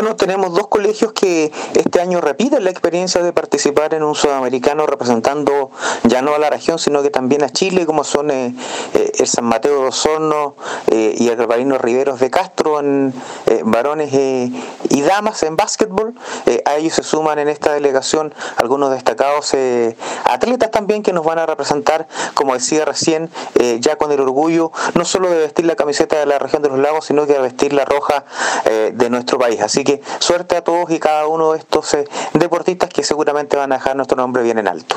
Bueno, tenemos dos colegios que este año repiten la experiencia de participar en un sudamericano representando ya no a la región, sino que también a Chile, como son eh, eh, el San Mateo de Osorno eh, y el Barbarino Riveros de Castro en varones y damas en básquetbol. a ellos se suman en esta delegación algunos destacados atletas también que nos van a representar, como decía recién, ya con el orgullo no solo de vestir la camiseta de la región de los lagos, sino que de vestir la roja de nuestro país. Así que suerte a todos y cada uno de estos eh, deportistas que seguramente van a dejar nuestro nombre bien en alto.